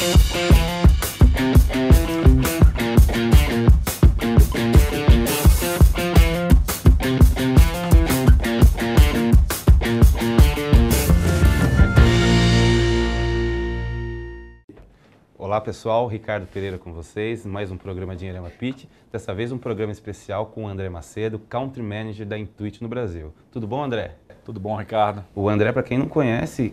Olá pessoal, Ricardo Pereira com vocês, mais um programa Dinheirama Pitch, dessa vez um programa especial com o André Macedo, Country Manager da Intuit no Brasil. Tudo bom André? Tudo bom Ricardo? O André, para quem não conhece,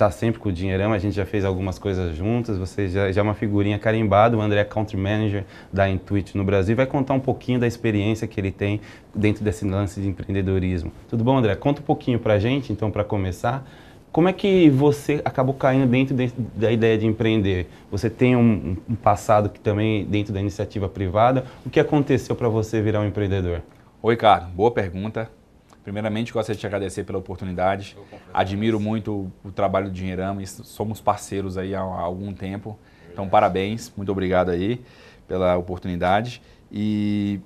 está sempre com o Dinheirama, a gente já fez algumas coisas juntas, você já, já é uma figurinha carimbada, o André é Country Manager da Intuit no Brasil, vai contar um pouquinho da experiência que ele tem dentro desse lance de empreendedorismo. Tudo bom André? Conta um pouquinho para a gente, então, para começar, como é que você acabou caindo dentro de, da ideia de empreender? Você tem um, um, passado que também dentro da iniciativa privada. O que aconteceu para você virar um empreendedor? Oi, Ricardo. Boa pergunta. Primeiramente, gostaria de te agradecer pela oportunidade. Admiro muito o trabalho do Dinheirama somos parceiros aí há, há algum tempo. Então, parabéns. Muito obrigado aí pela oportunidade. E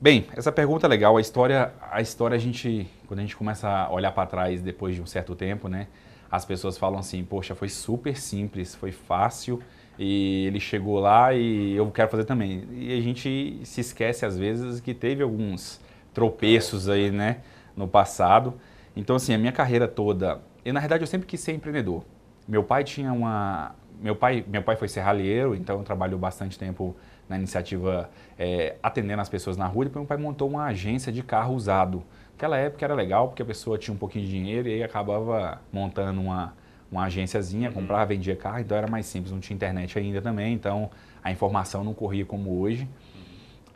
Bem, essa pergunta é legal. A história, a história a gente, quando a gente começa a olhar para trás depois de um certo tempo, né, as pessoas falam assim, poxa, foi super simples, foi fácil e ele chegou lá e eu quero fazer também. E a gente se esquece às vezes que teve alguns tropeços aí, né, no passado. Então assim, a minha carreira toda, e na verdade eu sempre quis ser empreendedor. Meu pai tinha uma, meu pai, meu pai foi serralheiro, então trabalhou bastante tempo na iniciativa é, atendendo as pessoas na rua. Depois meu pai montou uma agência de carro usado Naquela época era legal porque a pessoa tinha um pouquinho de dinheiro e aí acabava montando uma, uma agênciazinha, uhum. comprava, vendia carro, então era mais simples, não tinha internet ainda também, então a informação não corria como hoje.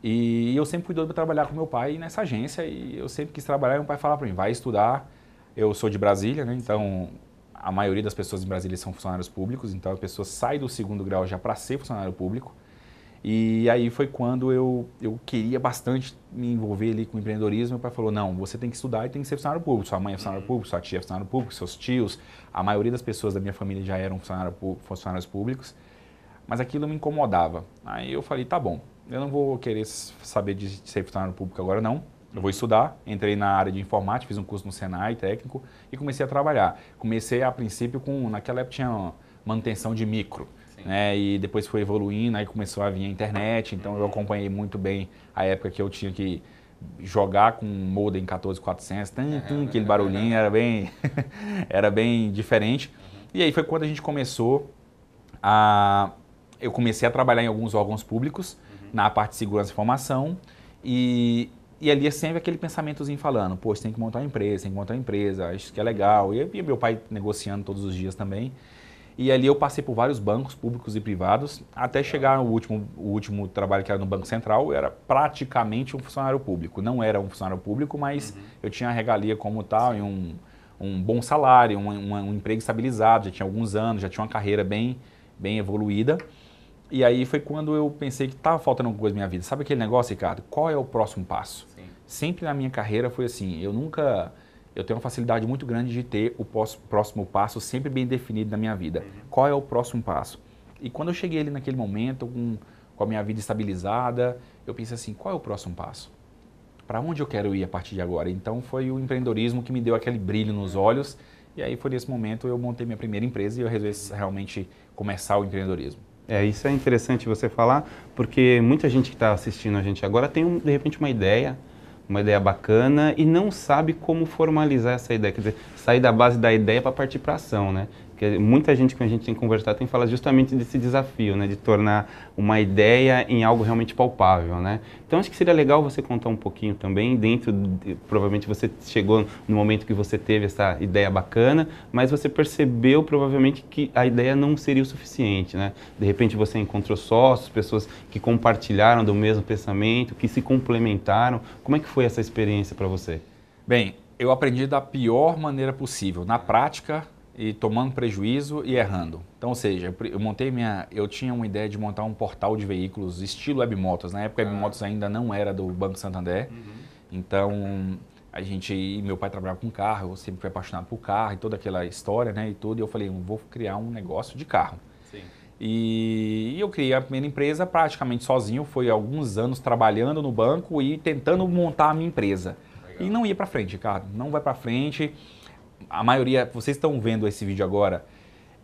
E eu sempre fui doido para trabalhar com meu pai nessa agência e eu sempre quis trabalhar e meu pai falava para mim, vai estudar. Eu sou de Brasília, né? Então a maioria das pessoas em Brasília são funcionários públicos, então a pessoa sai do segundo grau já para ser funcionário público. E aí foi quando eu, eu queria bastante me envolver ali com empreendedorismo. Meu pai falou: não, você tem que estudar e tem que ser funcionário público. Sua mãe é funcionário uhum. público, sua tia é funcionário público, seus tios. A maioria das pessoas da minha família já eram funcionários públicos. Mas aquilo me incomodava. Aí eu falei: tá bom, eu não vou querer saber de ser funcionário público agora, não. Eu vou estudar. Entrei na área de informática, fiz um curso no Senai técnico e comecei a trabalhar. Comecei a princípio com. Naquela época tinha manutenção de micro né? E depois foi evoluindo, aí começou a vir a internet, então eu acompanhei muito bem a época que eu tinha que jogar com um modem 14400, tum, tum, aquele barulhinho era bem era bem diferente. E aí foi quando a gente começou a eu comecei a trabalhar em alguns órgãos públicos na parte de segurança e informação e e ali é sempre aquele pensamentozinho falando, pô, tem que montar uma empresa, tem que montar uma empresa, acho que é legal. E, e meu pai negociando todos os dias também. E ali eu passei por vários bancos públicos e privados, até chegar no último, o último trabalho que era no Banco Central, eu era praticamente um funcionário público. Não era um funcionário público, mas uhum. eu tinha a regalia como tal, e um, um bom salário, um, um, um, emprego estabilizado, já tinha alguns anos, já tinha uma carreira bem, bem evoluída. E aí foi quando eu pensei que estava faltando alguma coisa na minha vida. Sabe aquele negócio, Ricardo? Qual é o próximo passo? Sim. Sempre na minha carreira foi assim, eu nunca eu tenho uma facilidade muito grande de ter o próximo passo sempre bem definido na minha vida. Uhum. Qual é o próximo passo? E quando eu cheguei ali naquele momento, com, com a minha vida estabilizada, eu pensei assim, qual é o próximo passo? Para onde eu quero ir a partir de agora? Então foi o empreendedorismo que me deu aquele brilho nos olhos. E aí foi nesse momento eu montei minha primeira empresa e eu resolvi realmente começar o empreendedorismo. É, isso é interessante você falar, porque muita gente que está assistindo a gente agora tem, um, de repente, uma ideia, uma ideia bacana e não sabe como formalizar essa ideia, quer dizer, sair da base da ideia para partir para ação, né? Porque muita gente que a gente tem conversado tem falado justamente desse desafio, né, de tornar uma ideia em algo realmente palpável, né? Então acho que seria legal você contar um pouquinho também dentro, de, provavelmente você chegou no momento que você teve essa ideia bacana, mas você percebeu provavelmente que a ideia não seria o suficiente, né? De repente você encontrou sócios, pessoas que compartilharam do mesmo pensamento, que se complementaram. Como é que foi essa experiência para você? Bem, eu aprendi da pior maneira possível. Na prática, e tomando prejuízo e errando. Então, ou seja, eu montei minha, eu tinha uma ideia de montar um portal de veículos estilo Webmotos. Na época, ah. Webmotos ainda não era do Banco Santander. Uhum. Então, a gente, meu pai trabalhava com carro, eu sempre fui apaixonado por carro e toda aquela história, né, e tudo. E eu falei, vou criar um negócio de carro. Sim. E, eu criei a primeira empresa praticamente sozinho. Foi alguns anos trabalhando no banco e tentando montar a minha empresa. Legal. E não ia para frente, cara. Não vai para frente a maioria, vocês estão vendo esse vídeo agora,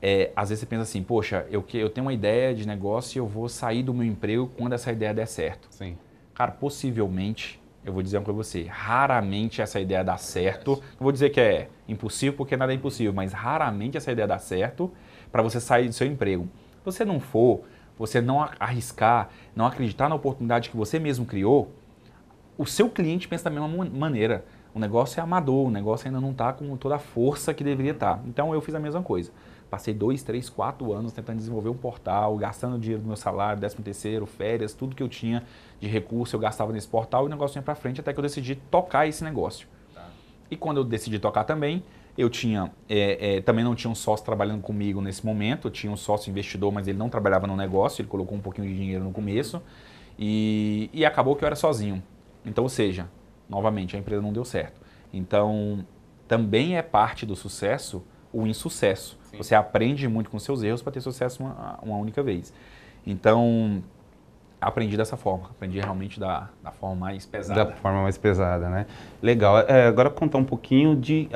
é, às vezes você pensa assim, poxa, eu, eu tenho uma ideia de negócio e eu vou sair do meu emprego quando essa ideia der certo. Sim. Cara, possivelmente, eu vou dizer uma coisa pra você, raramente essa ideia dá certo. Não vou dizer que é impossível, porque nada é impossível, mas raramente essa ideia dá certo para você sair do seu emprego. Se você não for, você não arriscar, não acreditar na oportunidade que você mesmo criou, o seu cliente pensa da mesma maneira. O negócio é amador, o negócio ainda não está com toda a força que deveria estar. Tá. Então eu fiz a mesma coisa. Passei dois, três, quatro anos tentando desenvolver um portal, gastando dinheiro do meu salário, décimo terceiro, férias, tudo que eu tinha de recurso eu gastava nesse portal e o negócio ia para frente até que eu decidi tocar esse negócio. Tá. E quando eu decidi tocar também, eu tinha, é, é, também não tinha um sócio trabalhando comigo nesse momento, eu tinha um sócio investidor, mas ele não trabalhava no negócio, ele colocou um pouquinho de dinheiro no começo e, e acabou que eu era sozinho. Então, ou seja, novamente, a empresa não deu certo. Então, também é parte do sucesso o insucesso. Sim. Você aprende muito com seus erros para ter sucesso uma, uma, única vez. Então, aprendi dessa forma. Aprendi realmente da, da forma mais pesada. Da forma mais pesada, né? Legal. É, agora contar um pouquinho de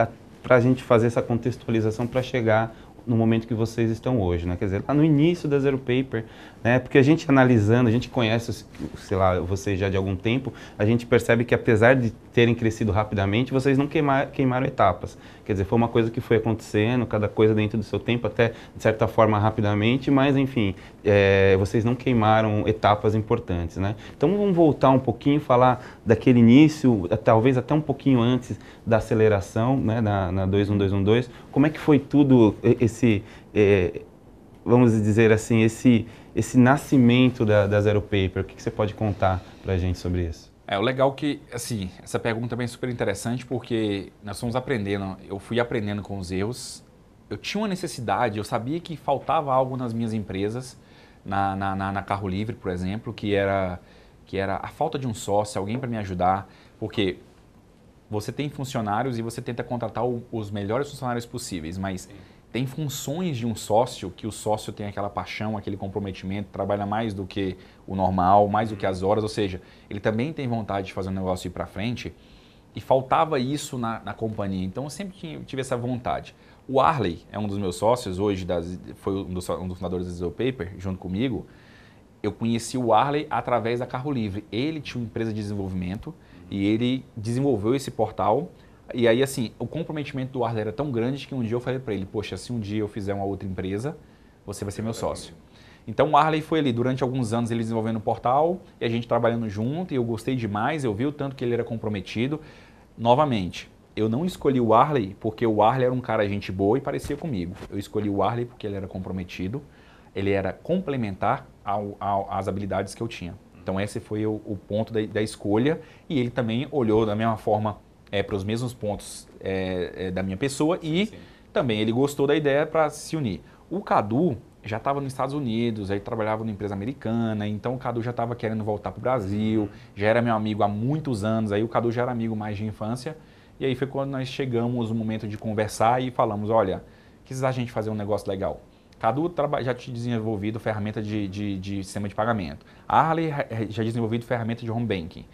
para a gente fazer essa contextualização para chegar no momento que vocês estão hoje, né? Quer dizer, lá no início da Zero Paper, né? Porque a gente analisando, a gente conhece, sei lá, vocês já de algum tempo, a gente percebe que apesar de terem crescido rapidamente, vocês não queimar, queimaram etapas. Quer dizer, foi uma coisa que foi acontecendo, cada coisa dentro do seu tempo, até de certa forma rapidamente, mas enfim, é, vocês não queimaram etapas importantes, né? Então vamos voltar um pouquinho, falar daquele início, talvez até um pouquinho antes da aceleração, né, na, na 21212, como é que foi tudo esse, é, vamos dizer assim, esse, esse nascimento da, da Zero Paper? O que, que você pode contar para a gente sobre isso? É, o legal que, assim, essa pergunta também é super interessante porque nós fomos aprendendo, eu fui aprendendo com os erros. Eu tinha uma necessidade, eu sabia que faltava algo nas minhas empresas, na, na, na, na Carro Livre, por exemplo, que era, que era a falta de um sócio, alguém para me ajudar, porque você tem funcionários e você tenta contratar o, os melhores funcionários possíveis, mas Sim tem funções de um sócio que o sócio tem aquela paixão, aquele comprometimento, trabalha mais do que o normal, mais do que as horas, ou seja, ele também tem vontade de fazer um negócio ir para frente e faltava isso na, na companhia. Então eu sempre tive essa vontade. O Arley é um dos meus sócios, hoje das, foi um dos, um dos fundadores da Zero Paper, junto comigo. Eu conheci o Arley através da Carro Livre. Ele tinha uma empresa de desenvolvimento e ele desenvolveu esse portal e aí, assim, o comprometimento do Arley era tão grande que um dia eu falei para ele, poxa, se um dia eu fizer uma outra empresa, você vai ser meu sócio. Então o Arley foi ali, durante alguns anos ele desenvolvendo o portal e a gente trabalhando junto e eu gostei demais, eu vi o tanto que ele era comprometido. Novamente, eu não escolhi o Arley porque o Arley era um cara gente boa e parecia comigo. Eu escolhi o Arley porque ele era comprometido, ele era complementar ao, ao, às habilidades que eu tinha. Então esse foi o, o ponto da, da escolha e ele também olhou da mesma forma é, para os mesmos pontos é, é, da minha pessoa e Sim. também ele gostou da ideia para se unir. O Cadu já estava nos Estados Unidos, aí trabalhava numa empresa americana, então o Cadu já estava querendo voltar para o Brasil, já era meu amigo há muitos anos, aí o Cadu já era amigo mais de infância, e aí foi quando nós chegamos no momento de conversar e falamos, olha, que a gente fazer um negócio legal? Cadu já tinha desenvolvido ferramenta de, de, de sistema de pagamento. A Harley já desenvolvido ferramenta de home banking.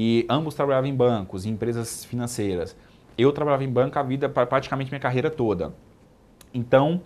E ambos trabalhavam em bancos, em empresas financeiras. Eu trabalhava em banco a vida, praticamente minha carreira toda. Então,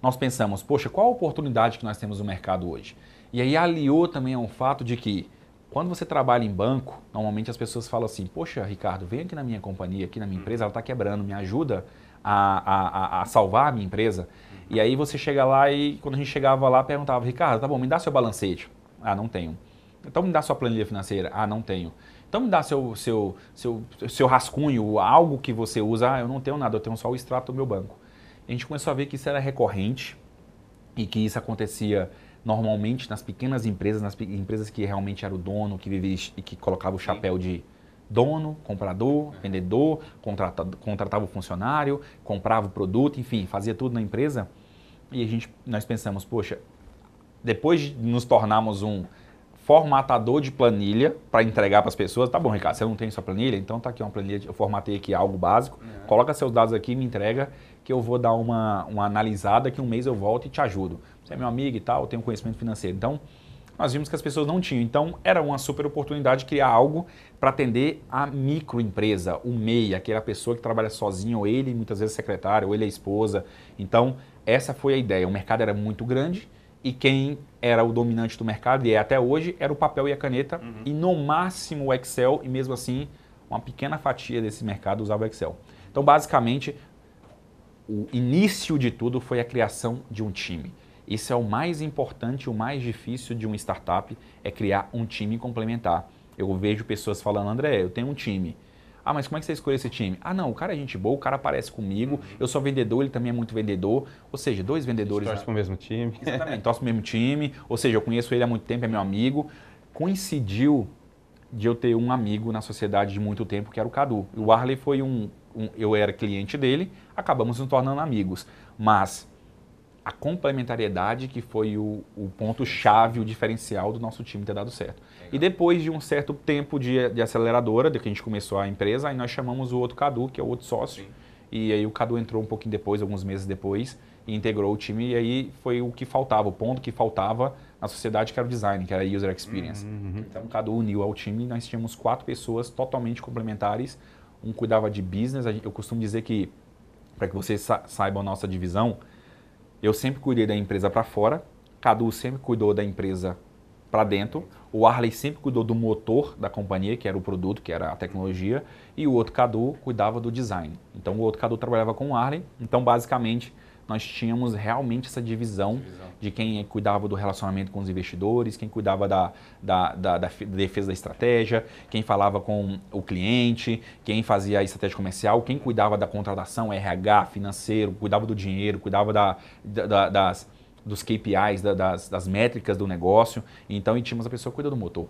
nós pensamos, poxa, qual a oportunidade que nós temos no mercado hoje? E aí aliou também ao fato de que quando você trabalha em banco, normalmente as pessoas falam assim, poxa, Ricardo, vem aqui na minha companhia, aqui na minha empresa, ela está quebrando, me ajuda a, a, a, salvar a minha empresa. E aí você chega lá e quando a gente chegava lá, perguntava, Ricardo, tá bom, me dá seu balancete. Ah, não tenho. Então me dá sua planilha financeira. Ah, não tenho. Então me dá seu, seu, seu, seu rascunho, algo que você usa. Ah, eu não tenho nada, eu tenho só o extrato do meu banco. A gente começou a ver que isso era recorrente e que isso acontecia normalmente nas pequenas empresas, nas empresas que realmente era o dono, que vivia e que colocava o chapéu de dono, comprador, vendedor, contratava, contratava o funcionário, comprava o produto, enfim, fazia tudo na empresa. E a gente, nós pensamos, poxa, depois de nos tornarmos um formatador de planilha para entregar para as pessoas. Tá bom, Ricardo, você não tem sua planilha? Então tá aqui uma planilha, eu formatei aqui algo básico. Uhum. Coloca seus dados aqui, me entrega, que eu vou dar uma, uma analisada, que um mês eu volto e te ajudo. Você é meu amigo e tal, eu tenho conhecimento financeiro. Então, nós vimos que as pessoas não tinham. Então, era uma super oportunidade de criar algo para atender a microempresa, o MEI, aquela pessoa que trabalha sozinho, ou ele, muitas vezes secretário, ou ele é esposa. Então, essa foi a ideia. O mercado era muito grande e quem era o dominante do mercado, e é até hoje, era o papel e a caneta, uhum. e no máximo o Excel, e mesmo assim, uma pequena fatia desse mercado usava o Excel. Então, basicamente, o início de tudo foi a criação de um time. Isso é o mais importante, o mais difícil de uma startup, é criar um time complementar. Eu vejo pessoas falando, André, eu tenho um time. Ah, mas como é que você escolheu esse time? Ah, não, o cara é gente boa, o cara aparece comigo, eu sou vendedor, ele também é muito vendedor. Ou seja, dois vendedores. Torce para o mesmo time. Exatamente, torce para o mesmo time. Ou seja, eu conheço ele há muito tempo, é meu amigo. Coincidiu de eu ter um amigo na sociedade de muito tempo, que era o Cadu. O Arley foi um, um eu era cliente dele, acabamos nos tornando amigos. Mas a complementariedade que foi o, o ponto-chave, o diferencial do nosso time ter dado certo. E depois de um certo tempo de, de aceleradora, de que a gente começou a empresa, aí nós chamamos o outro Cadu, que é o outro sócio. Sim. E aí o Cadu entrou um pouquinho depois, alguns meses depois, e integrou o time. E aí foi o que faltava, o ponto que faltava na sociedade, que era o design, que era a user experience. Uhum. uhum. Então o Cadu uniu ao time e nós tínhamos quatro pessoas totalmente complementares. Um cuidava de business, eu costumo dizer que, para que vocês sa saibam a nossa divisão, eu sempre cuidei da empresa para fora, Cadu sempre cuidou da empresa para dentro, o Arley sempre cuidou do motor da companhia, que era o produto, que era a tecnologia, e o outro Cadu cuidava do design. Então o outro Cadu trabalhava com o Arley, então basicamente nós tínhamos realmente essa divisão, divisão, de quem cuidava do relacionamento com os investidores, quem cuidava da, da, da, da, defesa da estratégia, quem falava com o cliente, quem fazia a estratégia comercial, quem cuidava da contratação, RH, financeiro, cuidava do dinheiro, cuidava da, da das, dos KPIs, das, das métricas do negócio. Então, e tínhamos a pessoa que cuida do motor.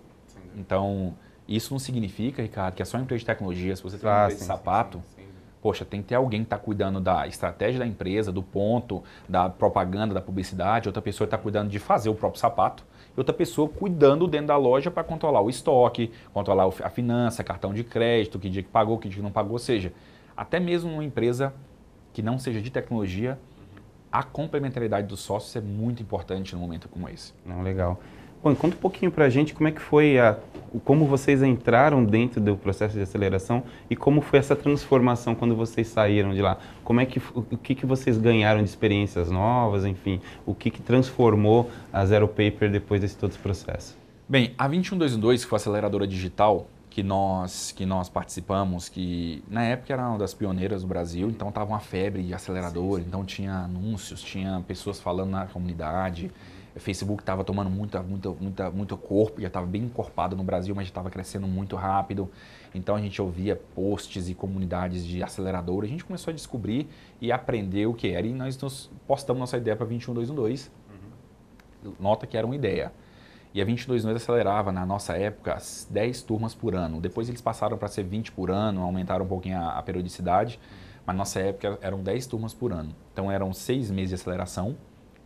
Então, isso não significa, Ricardo, que é só empresa de tecnologia, se você tem uma empresa de sapato, sim, sim poxa, tem que ter alguém que está cuidando da estratégia da empresa, do ponto, da propaganda, da publicidade, outra pessoa está cuidando de fazer o próprio sapato, e outra pessoa cuidando dentro da loja para controlar o estoque, controlar a finança, cartão de crédito, que dia que pagou, que dia que não pagou, ou seja, até mesmo uma empresa que não seja de tecnologia, a complementariedade dos sócios é muito importante num momento como esse. Não, legal. Bom, conta um pouquinho para a gente como é que foi a, como vocês entraram dentro do processo de aceleração e como foi essa transformação quando vocês saíram de lá. Como é que o que, que vocês ganharam de experiências novas, enfim, o que, que transformou a Zero Paper depois desse todo esse processo? Bem, a 21212, que foi a aceleradora digital que nós que nós participamos, que na época era uma das pioneiras do Brasil, então estava uma febre de acelerador, então tinha anúncios, tinha pessoas falando na comunidade. O Facebook estava tomando muita, muita, muita, muito corpo, já estava bem encorpado no Brasil, mas já estava crescendo muito rápido. Então a gente ouvia posts e comunidades de acelerador. A gente começou a descobrir e aprender o que era. E nós postamos nossa ideia para 21212. Uhum. Nota que era uma ideia. E a 21212 acelerava, na nossa época, 10 turmas por ano. Depois eles passaram para ser 20 por ano, aumentaram um pouquinho a, a periodicidade. Mas na nossa época eram 10 turmas por ano. Então eram seis meses de aceleração.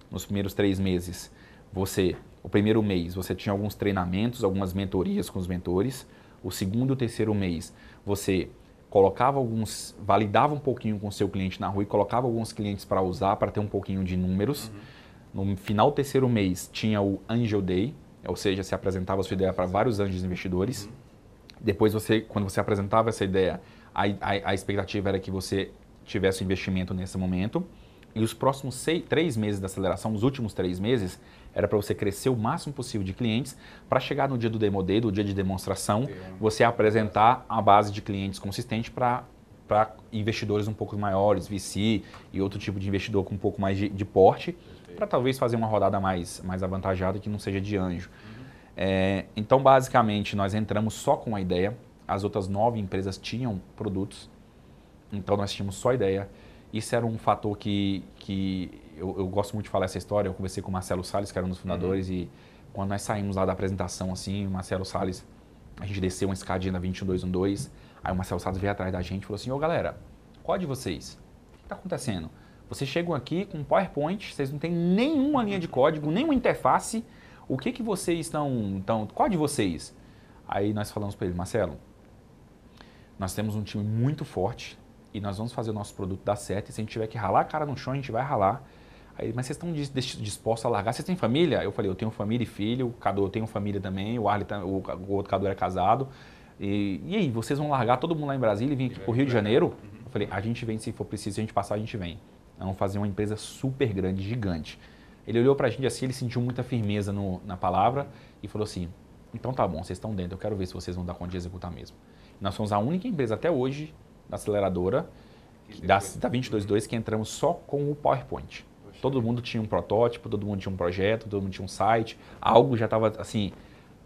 Nos primeiros três meses você, o primeiro mês, você tinha alguns treinamentos, algumas mentorias com os mentores. O segundo e o terceiro mês, você colocava alguns, validava um pouquinho com o seu cliente na rua e colocava alguns clientes para usar, para ter um pouquinho de números. Uhum. No final do terceiro mês, tinha o Angel Day, ou seja, se apresentava a sua ideia para vários anjos investidores. Uhum. Depois, você, quando você apresentava essa ideia, a, a, a expectativa era que você tivesse investimento nesse momento. E os próximos seis, três meses da aceleração, os últimos três meses, era para você crescer o máximo possível de clientes, para chegar no dia do Demo Day, do dia de demonstração, você apresentar a base de clientes consistente para para investidores um pouco maiores, VC e outro tipo de investidor com um pouco mais de, de porte, para talvez fazer uma rodada mais, mais avantajada que não seja de anjo. Uhum. É, então, basicamente, nós entramos só com a ideia, as outras nove empresas tinham produtos, então nós tínhamos só a ideia. Isso era um fator que, que eu, eu, gosto muito de falar essa história. Eu conversei com o Marcelo Salles, que era um dos fundadores, uhum. e quando nós saímos lá da apresentação, assim, o Marcelo Salles, a gente desceu uma escadinha na 21212, aí o Marcelo Salles veio atrás da gente e falou assim: Ô galera, qual de vocês? O que está acontecendo? Vocês chegam aqui com PowerPoint, vocês não têm nenhuma linha de código, nenhuma interface. O que, que vocês estão, estão. Qual de vocês? Aí nós falamos para ele, Marcelo, nós temos um time muito forte, e nós vamos fazer o nosso produto dar certo. E se a gente tiver que ralar a cara no chão, a gente vai ralar. Aí, mas vocês estão dispostos a largar? Vocês têm família? Eu falei, eu tenho família e filho, o Cadu eu tenho família também, o Arley, o, o outro Cadu era casado. E, e aí, vocês vão largar todo mundo lá em Brasília e vir aqui pro Rio de Janeiro? Eu falei, a gente vem se for preciso, se a gente passar, a gente vem. Nós vamos fazer uma empresa super grande, gigante. Ele olhou para a gente assim, ele sentiu muita firmeza no, na palavra e falou assim, então tá bom, vocês estão dentro, eu quero ver se vocês vão dar conta de executar mesmo. Nós somos a única empresa até hoje da aceleradora da, da 222 que entramos só com o PowerPoint. Todo mundo tinha um protótipo, todo mundo tinha um projeto, todo mundo tinha um site, algo já estava assim,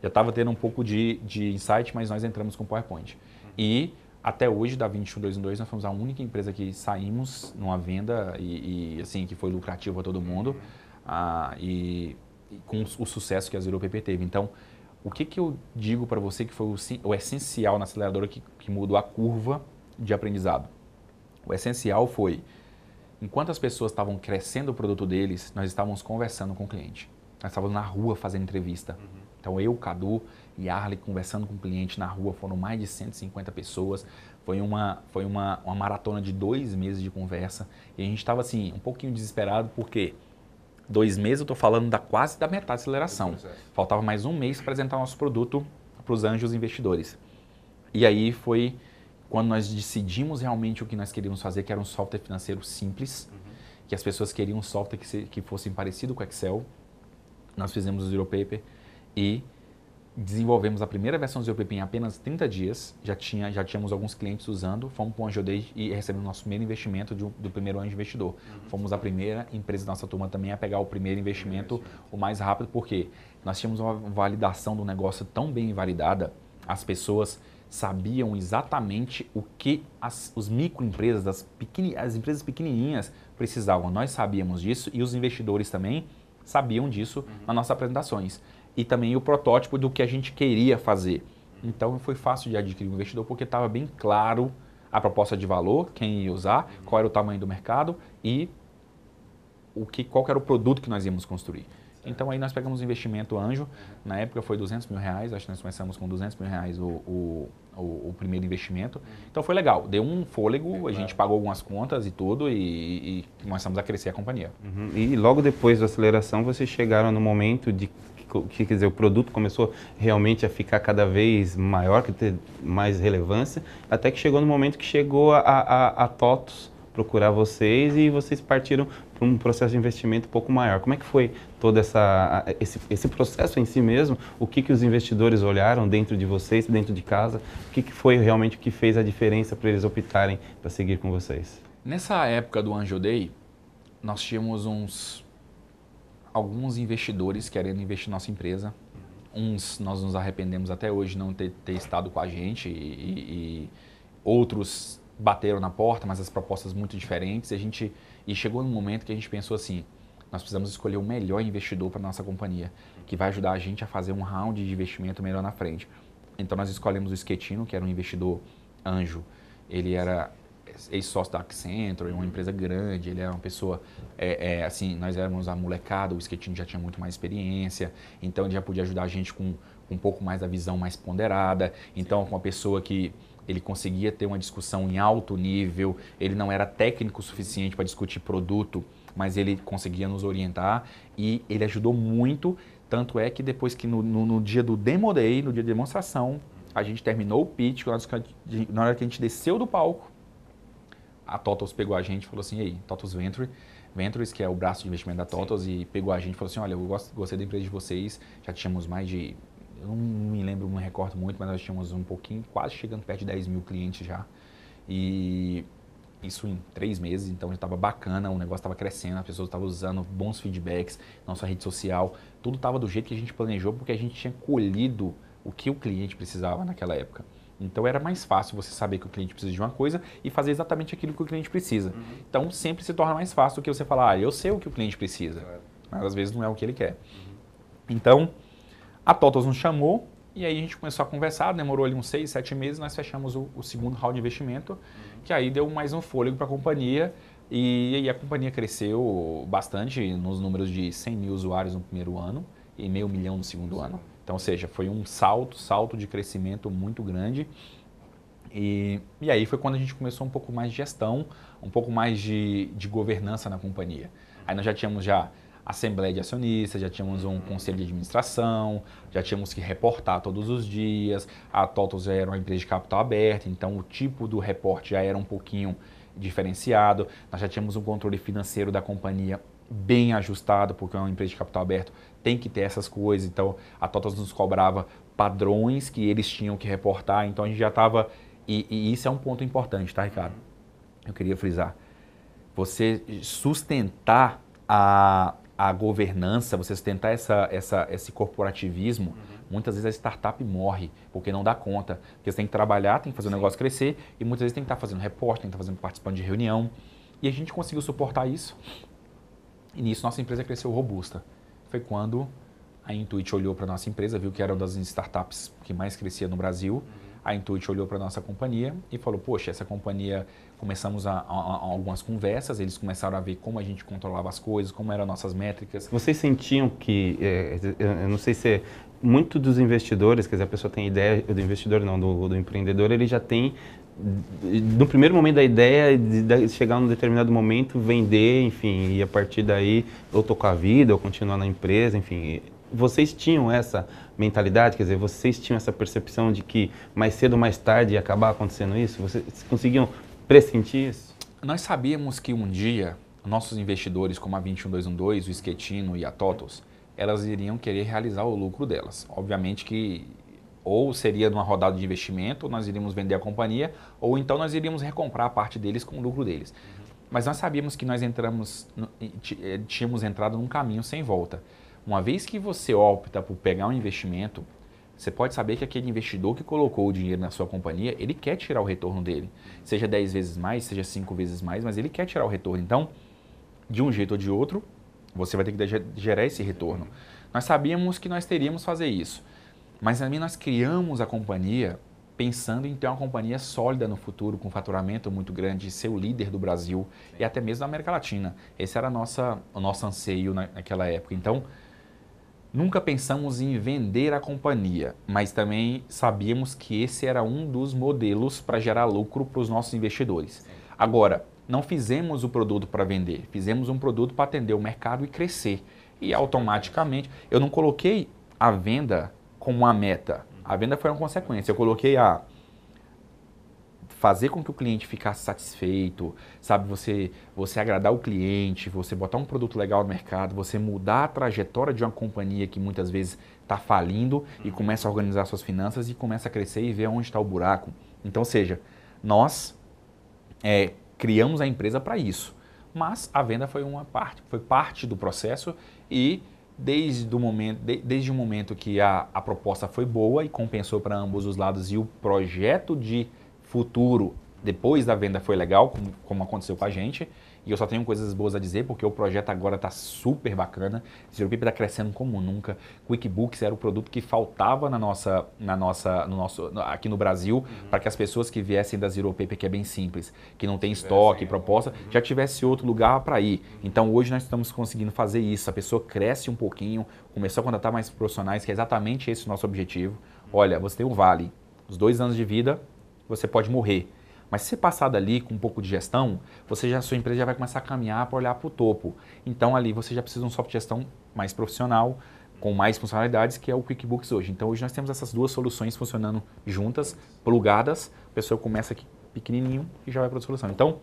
já estava tendo um pouco de, de insight, mas nós entramos com o PowerPoint. E até hoje, da 21212, nós fomos a única empresa que saímos numa venda e, e assim, que foi lucrativa para todo mundo ah, e, e, com o sucesso que a Zero PP teve. Então, o que, que eu digo para você que foi o, o essencial na aceleradora que, que mudou a curva de aprendizado? O essencial foi, enquanto as pessoas estavam crescendo o produto deles, nós estávamos conversando com o cliente. Nós estávamos na rua fazendo entrevista. Uhum. Então eu, Cadu e Arley conversando com o cliente na rua, foram mais de 150 pessoas. Foi uma, foi uma, uma maratona de dois meses de conversa. E a gente estava assim, um pouquinho desesperado, porque dois meses eu estou falando da quase da metade da aceleração. Faltava mais um mês para apresentar nosso produto para os anjos investidores. E aí foi quando nós decidimos realmente o que nós queríamos fazer, que era um software financeiro simples, uhum. que as pessoas queriam um software que, se, que fosse parecido com o Excel, nós fizemos o Zero Paper e desenvolvemos a primeira versão do Zero Paper em apenas 30 dias, já, tinha, já tínhamos alguns clientes usando, fomos para o Anjo Day e recebemos nosso primeiro investimento do, do primeiro anjo investidor. Uhum. Fomos a primeira empresa da nossa turma também a pegar o primeiro investimento, investimento. o mais rápido, porque nós tínhamos uma validação do negócio tão bem validada, as pessoas sabiam exatamente o que as os microempresas, as, pequeni, as empresas pequenininhas precisavam. Nós sabíamos disso e os investidores também sabiam disso uhum. nas nossas apresentações. E também o protótipo do que a gente queria fazer. Então foi fácil de adquirir um investidor porque estava bem claro a proposta de valor, quem ia usar, uhum. qual era o tamanho do mercado e o que, qual era o produto que nós íamos construir. Então aí nós pegamos um investimento anjo, na época foi 200 mil reais, acho que nós começamos com 200 mil reais o, o, o, o primeiro investimento. Então foi legal, deu um fôlego, a gente pagou algumas contas e tudo e, e começamos a crescer a companhia. Uhum. E logo depois da aceleração vocês chegaram no momento de que quer dizer, o produto começou realmente a ficar cada vez maior, que ter mais relevância, até que chegou no momento que chegou a, a, a TOTOS procurar vocês e vocês partiram para um processo de investimento um pouco maior. Como é que foi todo essa, esse, esse processo em si mesmo? O que, que os investidores olharam dentro de vocês, dentro de casa? O que, que foi realmente o que fez a diferença para eles optarem para seguir com vocês? Nessa época do Anjo Day, nós tínhamos uns alguns investidores querendo investir na nossa empresa. Uns nós nos arrependemos até hoje não ter, ter estado com a gente e, e outros bateram na porta, mas as propostas muito diferentes. E a gente e chegou num momento que a gente pensou assim: nós precisamos escolher o melhor investidor para nossa companhia, que vai ajudar a gente a fazer um round de investimento melhor na frente. Então nós escolhemos o Schettino, que era um investidor anjo. Ele era ex-sócio da Accenture, uma empresa grande, ele era uma pessoa, é, é, assim, nós éramos a molecada, o Schettino já tinha muito mais experiência, então ele já podia ajudar a gente com, com um pouco mais da visão mais ponderada, então com uma pessoa que ele conseguia ter uma discussão em alto nível, ele não era técnico o suficiente para discutir produto, mas ele conseguia nos orientar e ele ajudou muito. Tanto é que depois que no, no, no dia do Demo Day, no dia de demonstração, a gente terminou o pitch, na hora que a gente desceu do palco, a TOTOS pegou a gente e falou assim, ei, TOTOS Venture, Ventures, que é o braço de investimento da TOTOS, Sim. e pegou a gente e falou assim, olha, eu gostei da empresa de vocês, já tínhamos mais de eu não me lembro, não me recordo muito, mas nós tínhamos um pouquinho, quase chegando perto de 10 mil clientes já. E isso em três meses, então já estava bacana, o negócio estava crescendo, as pessoas estavam usando bons feedbacks, nossa rede social, tudo estava do jeito que a gente planejou, porque a gente tinha colhido o que o cliente precisava naquela época. Então era mais fácil você saber que o cliente precisa de uma coisa e fazer exatamente aquilo que o cliente precisa. Uhum. Então sempre se torna mais fácil do que você falar, ah, eu sei o que o cliente precisa, mas às vezes não é o que ele quer. Uhum. Então a TOTOS nos chamou e aí a gente começou a conversar, demorou ali uns seis, sete meses, nós fechamos o, o segundo round de investimento, uhum. que aí deu mais um fôlego para a companhia e, e, a companhia cresceu bastante nos números de 100 mil usuários no primeiro ano e meio milhão no segundo ano. Então, ou seja, foi um salto, salto de crescimento muito grande. E, e aí foi quando a gente começou um pouco mais de gestão, um pouco mais de, de governança na companhia. Aí nós já tínhamos já assembleia de acionistas, já tínhamos um conselho de administração, já tínhamos que reportar todos os dias. A TOTOS já era uma empresa de capital aberto, então o tipo do reporte já era um pouquinho diferenciado, nós já tínhamos um controle financeiro da companhia bem ajustado, porque é uma empresa de capital aberto, tem que ter essas coisas. Então, a TOTOS nos cobrava padrões que eles tinham que reportar, então a gente já estava... E, e, isso é um ponto importante, tá, Ricardo? Eu queria frisar. Você sustentar a, a governança, você sustentar essa, essa, esse corporativismo, uhum. muitas vezes a startup morre, porque não dá conta. Porque você tem que trabalhar, tem que fazer Sim. o negócio crescer, e muitas vezes tem que estar fazendo repórter, tem que estar fazendo, participando de reunião. E a gente conseguiu suportar isso. E nisso nossa empresa cresceu robusta. Foi quando a Intuit olhou para a nossa empresa, viu que era uma das startups que mais crescia no Brasil. A Intuit olhou para a nossa companhia e falou: Poxa, essa companhia. Começamos a, a, a, algumas conversas, eles começaram a ver como a gente controlava as coisas, como eram nossas métricas. Vocês sentiam que, é, eu não sei se é, muito dos investidores, quer dizer, a pessoa tem ideia, do investidor não, do, do empreendedor, ele já tem no primeiro momento da ideia de chegar num determinado momento, vender, enfim, e a partir daí ou tocar a vida, ou continuar na empresa, enfim. Vocês tinham essa mentalidade, quer dizer, vocês tinham essa percepção de que mais cedo ou mais tarde ia acabar acontecendo isso? Vocês conseguiam pressentir isso? Nós sabíamos que um dia nossos investidores, como a 21212, o Esquetino e a Totos, elas iriam querer realizar o lucro delas. Obviamente que ou seria numa rodada de investimento, nós iríamos vender a companhia, ou então nós iríamos recomprar a parte deles com o lucro deles. Mas nós sabíamos que nós entramos, eh, tínhamos entrado num caminho sem volta. Uma vez que você opta por pegar um investimento, você pode saber que aquele investidor que colocou o dinheiro na sua companhia, ele quer tirar o retorno dele. Seja 10 vezes mais, seja 5 vezes mais, mas ele quer tirar o retorno. Então, de um jeito ou de outro, você vai ter que gerar esse retorno. Nós sabíamos que nós teríamos fazer isso. Mas também nós criamos a companhia pensando em ter uma companhia sólida no futuro, com faturamento muito grande, ser o líder do Brasil e até mesmo da América Latina. Esse era nossa, o nosso anseio naquela época. Então, nunca pensamos em vender a companhia, mas também sabíamos que esse era um dos modelos para gerar lucro para os nossos investidores. Agora, não fizemos o produto para vender, fizemos um produto para atender o mercado e crescer. E automaticamente, eu não coloquei a venda como uma meta. A venda foi uma consequência. Eu coloquei a fazer com que o cliente ficasse satisfeito, sabe, você você agradar o cliente, você botar um produto legal no mercado, você mudar a trajetória de uma companhia que muitas vezes está falindo e começa a organizar suas finanças e começa a crescer e ver onde está o buraco. Então, seja, nós é, criamos a empresa para isso, mas a venda foi uma parte, foi parte do processo e desde o momento, de, desde o momento que a, a proposta foi boa e compensou para ambos os lados e o projeto de futuro depois da venda foi legal, como, como aconteceu com a gente, e eu só tenho coisas boas a dizer, porque o projeto agora está super bacana. Zero Paper está crescendo como nunca. QuickBooks era o produto que faltava na nossa, na nossa, no nosso, aqui no Brasil, uhum. para que as pessoas que viessem da Zero Paper, que é bem simples, que não tem estoque, proposta, uhum. já tivesse outro lugar para ir. Então hoje nós estamos conseguindo fazer isso. A pessoa cresce um pouquinho, começou a contratar mais profissionais, que é exatamente esse o nosso objetivo. Olha, você tem o Vale, os dois anos de vida, você pode morrer mas se passar dali com um pouco de gestão, você já, sua empresa já vai começar a caminhar para olhar para o topo. Então ali você já precisa de um software de gestão mais profissional, com mais funcionalidades, que é o QuickBooks hoje. Então hoje nós temos essas duas soluções funcionando juntas, plugadas. A pessoa começa aqui pequenininho e já vai para outra solução. Então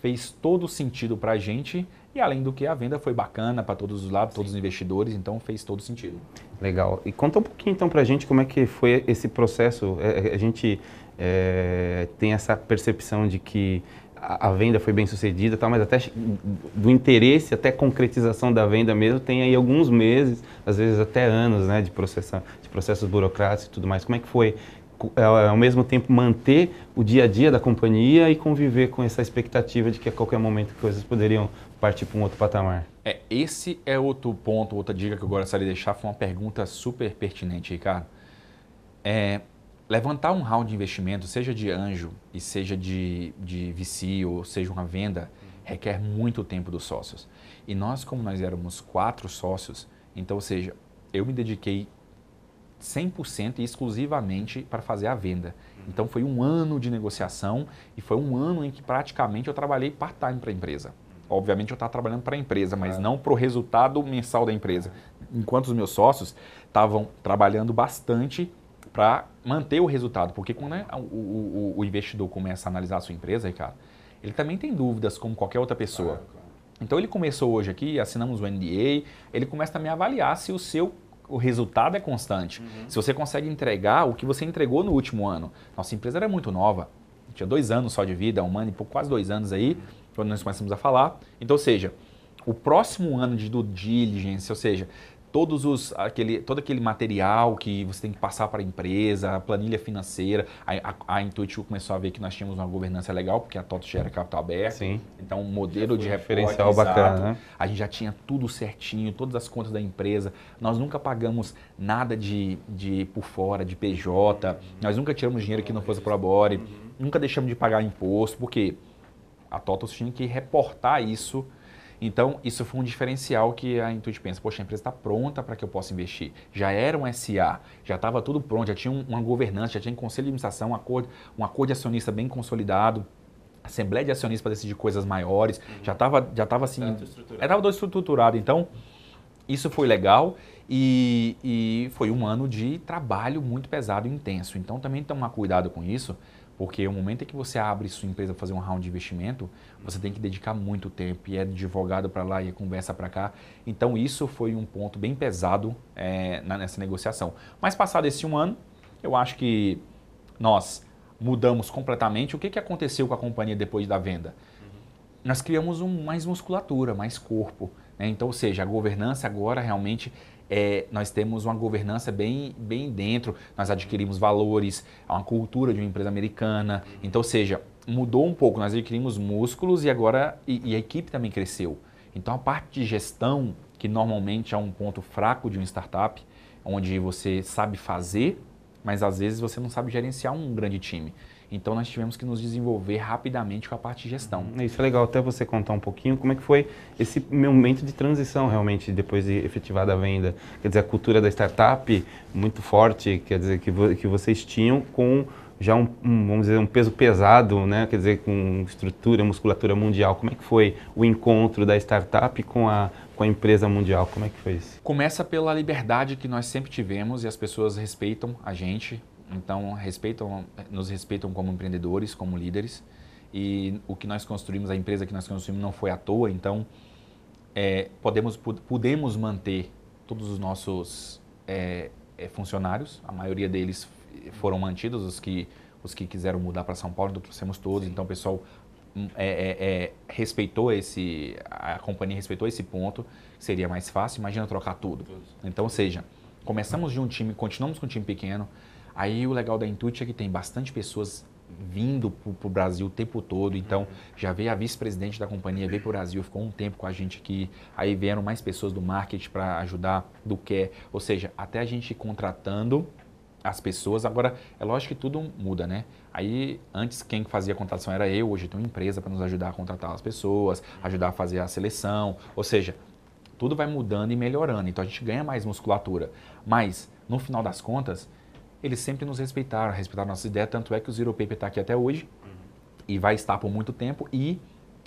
fez todo sentido para a gente e além do que a venda foi bacana para todos os lados, todos os investidores, então fez todo sentido. Legal. E conta um pouquinho então para a gente como é que foi esse processo. É, é, a gente é, tem essa percepção de que a, venda foi bem sucedida, tal, mas até do interesse até concretização da venda mesmo tem aí alguns meses, às vezes até anos, né, de processão, de processos burocráticos e tudo mais. Como é que foi é, ao mesmo tempo manter o dia a dia da companhia e conviver com essa expectativa de que a qualquer momento coisas poderiam partir para um outro patamar? É, esse é outro ponto, outra dica que eu gostaria de deixar, foi uma pergunta super pertinente, Ricardo. É, levantar um round de investimento, seja de anjo e seja de, de VC ou seja uma venda, requer muito tempo dos sócios. E nós, como nós éramos quatro sócios, então, ou seja, eu me dediquei 100% e exclusivamente para fazer a venda. Então foi um ano de negociação e foi um ano em que praticamente eu trabalhei part-time para a empresa. Obviamente eu estava trabalhando para a empresa, mas não para o resultado mensal da empresa. Enquanto os meus sócios estavam trabalhando bastante para manter o resultado. Porque quando né, o, o, o, investidor começa a analisar a sua empresa, Ricardo, ele também tem dúvidas como qualquer outra pessoa. Então ele começou hoje aqui, assinamos o NDA, ele começa também a avaliar se o seu o resultado é constante. Uhum. Se você consegue entregar o que você entregou no último ano. Nossa empresa era muito nova, tinha dois anos só de vida, um ano e pouco, quase dois anos aí, quando nós começamos a falar. Então, ou seja, o próximo ano de due diligence, ou seja, todos os, aquele, todo aquele material que você tem que passar para a empresa, a planilha financeira. A, a, a Intuitive começou a ver que nós tínhamos uma governança legal, porque a TOTO gera capital aberto. Sim. Então, um modelo de referencial exato, bacana. Né? A gente já tinha tudo certinho, todas as contas da empresa. Nós nunca pagamos nada de, de por fora, de PJ. Nós nunca tiramos dinheiro que não fosse para a Bore. Nunca deixamos de pagar imposto, porque a TOTO tinha que reportar isso então, isso foi um diferencial que a Intuit pensa, poxa, a empresa está pronta para que eu possa investir. Já era um SA, já estava tudo pronto, já tinha uma governança, já tinha um conselho de administração, um acordo, um acordo de acionista bem consolidado, assembleia de acionistas para decidir coisas maiores, uhum. já estava já tava assim, estava tudo estruturado. Então, isso foi legal e, e foi um ano de trabalho muito pesado e intenso. Então, também tomar cuidado com isso, porque o momento em que você abre sua empresa para fazer um round de investimento, você tem que dedicar muito tempo e é advogado para lá e é conversa para cá. Então isso foi um ponto bem pesado é, nessa negociação. Mas passado esse um ano, eu acho que nós mudamos completamente. O que, que aconteceu com a companhia depois da venda? Nós criamos um, mais musculatura, mais corpo. Né? Então, ou seja, a governança agora realmente é, nós temos uma governança bem, bem dentro, nós adquirimos valores, uma cultura de uma empresa americana. Então, ou seja, mudou um pouco, nós adquirimos músculos e agora e, e a equipe também cresceu. Então, a parte de gestão, que normalmente é um ponto fraco de uma startup, onde você sabe fazer, mas às vezes você não sabe gerenciar um grande time. Então nós tivemos que nos desenvolver rapidamente com a parte de gestão. Uhum. Isso é legal até você contar um pouquinho como é que foi esse momento de transição realmente depois de efetivada a venda. Quer dizer, a cultura da startup muito forte, quer dizer, que, que vocês tinham com já um, um, vamos dizer, um peso pesado, né? quer dizer, com estrutura, musculatura mundial. Como é que foi o encontro da startup com a, com a empresa mundial? Como é que foi isso? Começa pela liberdade que nós sempre tivemos e as pessoas respeitam a gente, então, respeitam, nos respeitam como empreendedores, como líderes. E o que nós construímos, a empresa que nós construímos não foi à toa. Então, é, podemos, podemos manter todos os nossos é, é, funcionários. A maioria deles foram mantidos, os que, os que quiseram mudar para São Paulo, trouxemos todos. Sim. Então, o pessoal hum, é, é, é, respeitou esse, a companhia respeitou esse ponto. Seria mais fácil, imagina trocar tudo. Então, ou seja, começamos de um time, continuamos com um time pequeno, Aí o legal da Intuit é que tem bastante pessoas vindo para o Brasil o tempo todo. Então, já veio a vice-presidente da companhia, veio para o Brasil, ficou um tempo com a gente aqui. Aí vieram mais pessoas do marketing para ajudar do que. Ou seja, até a gente contratando as pessoas. Agora, é lógico que tudo muda, né? Aí, antes, quem fazia a contratação era eu. Hoje, tem uma empresa para nos ajudar a contratar as pessoas, ajudar a fazer a seleção. Ou seja, tudo vai mudando e melhorando. Então, a gente ganha mais musculatura. Mas, no final das contas eles sempre nos respeitaram, respeitaram nossas ideias, tanto é que o Zero Paper está aqui até hoje uhum. e vai estar por muito tempo e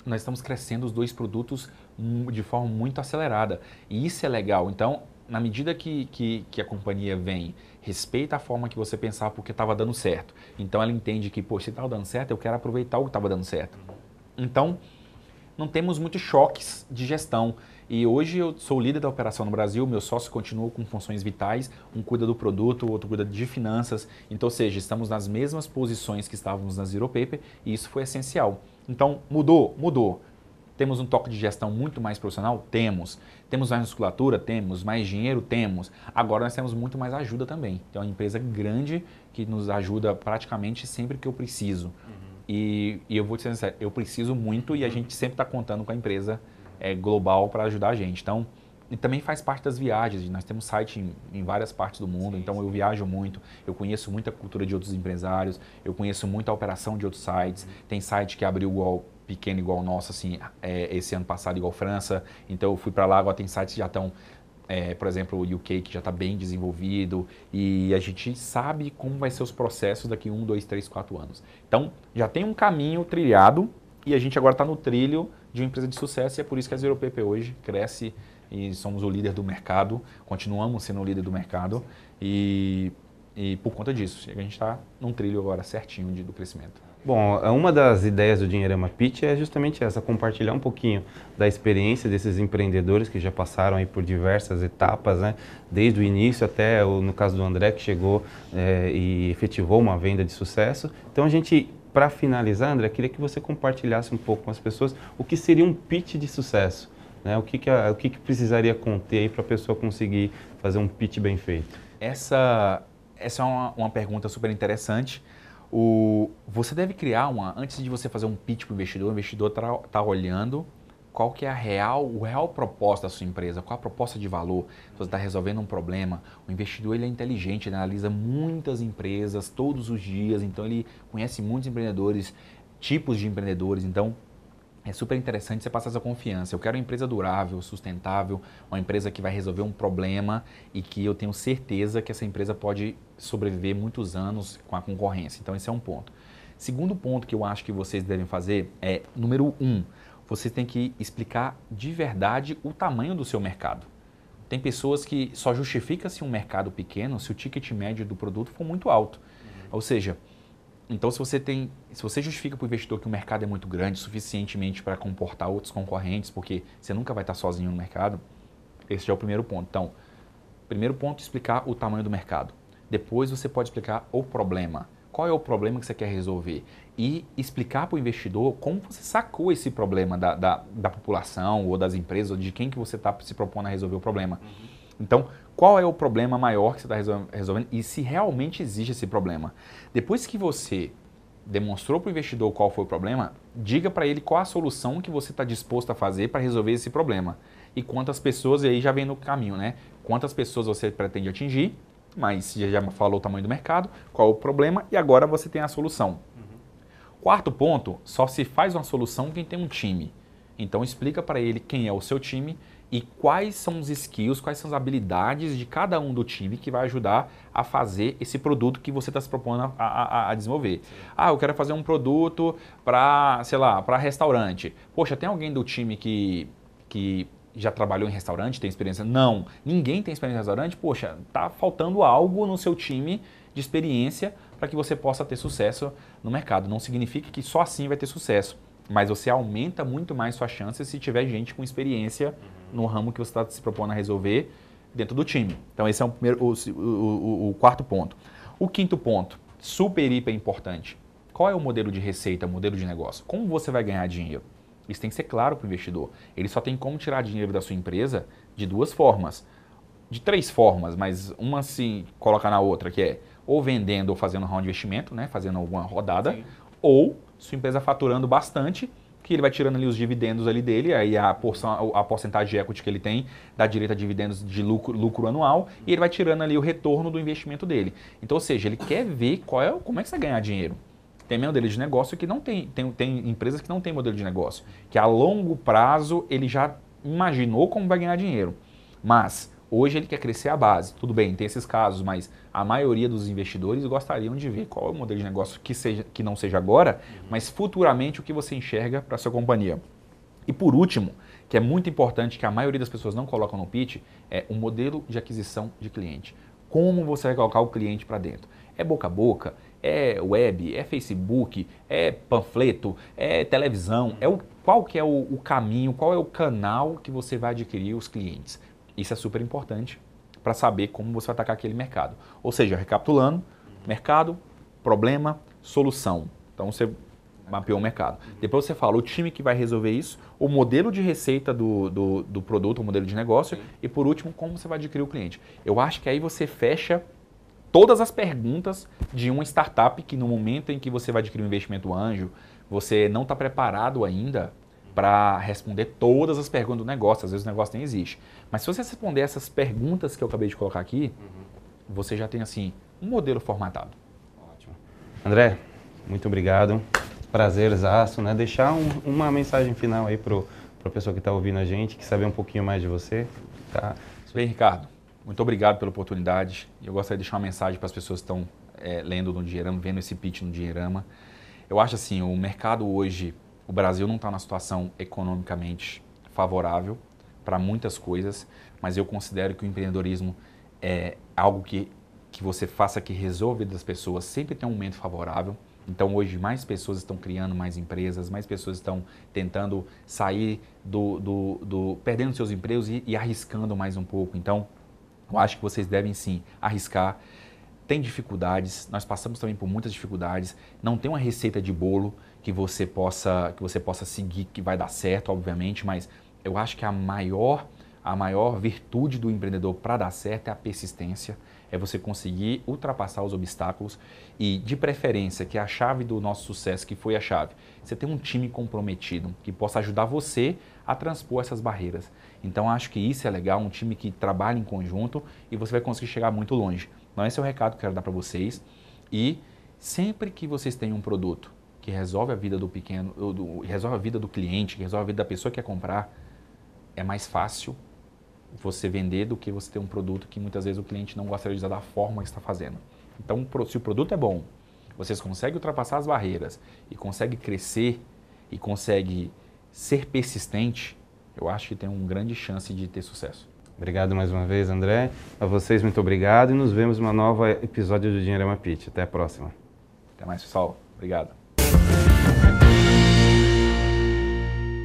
nós estamos crescendo os dois produtos de forma muito acelerada. E isso é legal. Então, na medida que, que, que a companhia vem, respeita a forma que você pensava porque estava dando certo. Então, ela entende que, pô, se estava dando certo, eu quero aproveitar o que estava dando certo. Então, não temos muitos choques de gestão. E hoje eu sou líder da operação no Brasil, meu sócio continua com funções vitais, um cuida do produto, o outro cuida de finanças. Então, ou seja, estamos nas mesmas posições que estávamos na Zero Paper e isso foi essencial. Então, mudou? Mudou. Temos um toque de gestão muito mais profissional? Temos. Temos mais musculatura? Temos. Mais dinheiro? Temos. Agora nós temos muito mais ajuda também. Tem uma empresa grande que nos ajuda praticamente sempre que eu preciso. Uhum. E, e, eu vou te sincero, eu preciso muito e a gente sempre está contando com a empresa é, global para ajudar a gente. Então, e também faz parte das viagens. Nós temos site em, em várias partes do mundo, sim, então sim. eu viajo muito, eu conheço muita cultura de outros empresários, eu conheço muita operação de outros sites. Uhum. Tem site que abriu igual pequeno igual o nosso, assim, é, esse ano passado igual França. Então eu fui para lá, agora tem sites que já estão, é, por exemplo, o UK que já está bem desenvolvido e a gente sabe como vai ser os processos daqui um, dois, três, quatro anos. Então já tem um caminho trilhado e a gente agora está no trilho de uma empresa de sucesso e é por isso que a Zero PP hoje cresce e somos o líder do mercado, continuamos sendo o líder do mercado e, e por conta disso, a gente está num trilho agora certinho de, do crescimento. Bom, uma das ideias do Dinheirama Pitch é justamente essa, compartilhar um pouquinho da experiência desses empreendedores que já passaram aí por diversas etapas, né? Desde o início até, o, no caso do André, que chegou é, e efetivou uma venda de sucesso. Então a gente, para finalizar, André, queria que você compartilhasse um pouco com as pessoas o que seria um pitch de sucesso. Né? O, que, que, a, o que, que precisaria conter para a pessoa conseguir fazer um pitch bem feito? Essa, essa é uma, uma pergunta super interessante. O, você deve criar uma, antes de você fazer um pitch para o investidor, o investidor está tá olhando qual que é a real, o real proposta da sua empresa, qual a proposta de valor. Se você está resolvendo um problema, o investidor ele é inteligente, ele analisa muitas empresas todos os dias, então ele conhece muitos empreendedores, tipos de empreendedores, então é super interessante você passar essa confiança. Eu quero uma empresa durável, sustentável, uma empresa que vai resolver um problema e que eu tenho certeza que essa empresa pode sobreviver muitos anos com a concorrência. Então, esse é um ponto. Segundo ponto que eu acho que vocês devem fazer é, número um, você tem que explicar de verdade o tamanho do seu mercado. Tem pessoas que só justifica-se um mercado pequeno se o ticket médio do produto for muito alto. Uhum. Ou seja, então, se você tem, se você justifica para o investidor que o mercado é muito grande, suficientemente para comportar outros concorrentes, porque você nunca vai estar sozinho no mercado, esse é o primeiro ponto. Então, primeiro ponto, explicar o tamanho do mercado. Depois, você pode explicar o problema. Qual é o problema que você quer resolver? E explicar para o investidor como você sacou esse problema da, da, da, população ou das empresas, ou de quem que você está se propondo a resolver o problema. Uhum. Então, qual é o problema maior que você está resolvendo e se realmente existe esse problema. Depois que você demonstrou para o investidor qual foi o problema, diga para ele qual a solução que você está disposto a fazer para resolver esse problema. E quantas pessoas, e aí já vem no caminho, né? Quantas pessoas você pretende atingir, mas já falou o tamanho do mercado, qual o problema, e agora você tem a solução. Quarto ponto, só se faz uma solução quem tem um time. Então explica para ele quem é o seu time e quais são os skills, quais são as habilidades de cada um do time que vai ajudar a fazer esse produto que você está se propondo a, a, a, desenvolver. Ah, eu quero fazer um produto para, sei lá, para restaurante. Poxa, tem alguém do time que, que já trabalhou em restaurante, tem experiência? Não, ninguém tem experiência em restaurante. Poxa, tá faltando algo no seu time de experiência para que você possa ter sucesso no mercado. Não significa que só assim vai ter sucesso, mas você aumenta muito mais suas chances se tiver gente com experiência no ramo que você está se propondo a resolver dentro do time. Então, esse é o, primeiro, o, o, o, quarto ponto. O quinto ponto, super, hiper importante. Qual é o modelo de receita, modelo de negócio? Como você vai ganhar dinheiro? Isso tem que ser claro para o investidor. Ele só tem como tirar dinheiro da sua empresa de duas formas. De três formas, mas uma se coloca na outra, que é ou vendendo ou fazendo um round de investimento, né? fazendo alguma rodada, Sim. ou sua empresa faturando bastante que ele vai tirando ali os dividendos ali dele, aí a, porção, a porcentagem de equity que ele tem dá direito a dividendos de lucro, lucro anual e ele vai tirando ali o retorno do investimento dele. Então, ou seja, ele quer ver qual é, como é que você vai ganhar dinheiro. Tem modelo de negócio que não tem, tem, tem empresas que não tem modelo de negócio, que a longo prazo ele já imaginou como vai ganhar dinheiro. Mas Hoje ele quer crescer a base. Tudo bem, tem esses casos, mas a maioria dos investidores gostariam de ver qual é o modelo de negócio que, seja, que não seja agora, mas futuramente o que você enxerga para a sua companhia. E por último, que é muito importante que a maioria das pessoas não colocam no pitch, é o modelo de aquisição de cliente. Como você vai colocar o cliente para dentro? É boca a boca? É web? É Facebook? É panfleto? É televisão? É o, qual que é o, o caminho? Qual é o canal que você vai adquirir os clientes? Isso é super importante para saber como você vai atacar aquele mercado. Ou seja, recapitulando, mercado, problema, solução. Então você mapeou o mercado. Depois você fala o time que vai resolver isso, o modelo de receita do, do, do produto, o modelo de negócio, Sim. e por último, como você vai adquirir o cliente. Eu acho que aí você fecha todas as perguntas de uma startup que no momento em que você vai adquirir um investimento anjo, você não está preparado ainda para responder todas as perguntas do negócio. Às vezes o negócio nem existe. Mas se você responder essas perguntas que eu acabei de colocar aqui, uhum. você já tem assim um modelo formatado. Ótimo. André, muito obrigado. Prazerzaço, né? Deixar um, uma mensagem final aí para a pessoa que está ouvindo a gente, que saber um pouquinho mais de você. Tá? Bem, Ricardo, muito obrigado pela oportunidade. Eu gostaria de deixar uma mensagem para as pessoas que estão é, lendo no Dinheirama, vendo esse pitch no Dinheirama. Eu acho assim, o mercado hoje o Brasil não está numa situação economicamente favorável para muitas coisas, mas eu considero que o empreendedorismo é algo que, que você faça que resolve das pessoas sempre tem um momento favorável. Então hoje mais pessoas estão criando mais empresas, mais pessoas estão tentando sair do, do, do perdendo seus empregos e, e arriscando mais um pouco. Então eu acho que vocês devem sim arriscar. Tem dificuldades, nós passamos também por muitas dificuldades. Não tem uma receita de bolo que você possa que você possa seguir que vai dar certo, obviamente, mas eu acho que a maior a maior virtude do empreendedor para dar certo é a persistência, é você conseguir ultrapassar os obstáculos e, de preferência, que é a chave do nosso sucesso, que foi a chave, você ter um time comprometido que possa ajudar você a transpor essas barreiras. Então, acho que isso é legal, um time que trabalha em conjunto e você vai conseguir chegar muito longe. Então, esse é o recado que eu quero dar para vocês. E sempre que vocês têm um produto que resolve a vida do pequeno, do, resolve a vida do cliente, que resolve a vida da pessoa que quer comprar, é mais fácil você vender do que você ter um produto que muitas vezes o cliente não gostaria de usar da forma que está fazendo. Então, se o produto é bom, vocês conseguem ultrapassar as barreiras e conseguem crescer e conseguem ser persistente, eu acho que tem uma grande chance de ter sucesso. Obrigado mais uma vez, André. A vocês, muito obrigado e nos vemos em uma nova episódio do Dinheiro é uma Pitch. Até a próxima. Até mais, pessoal. Obrigado.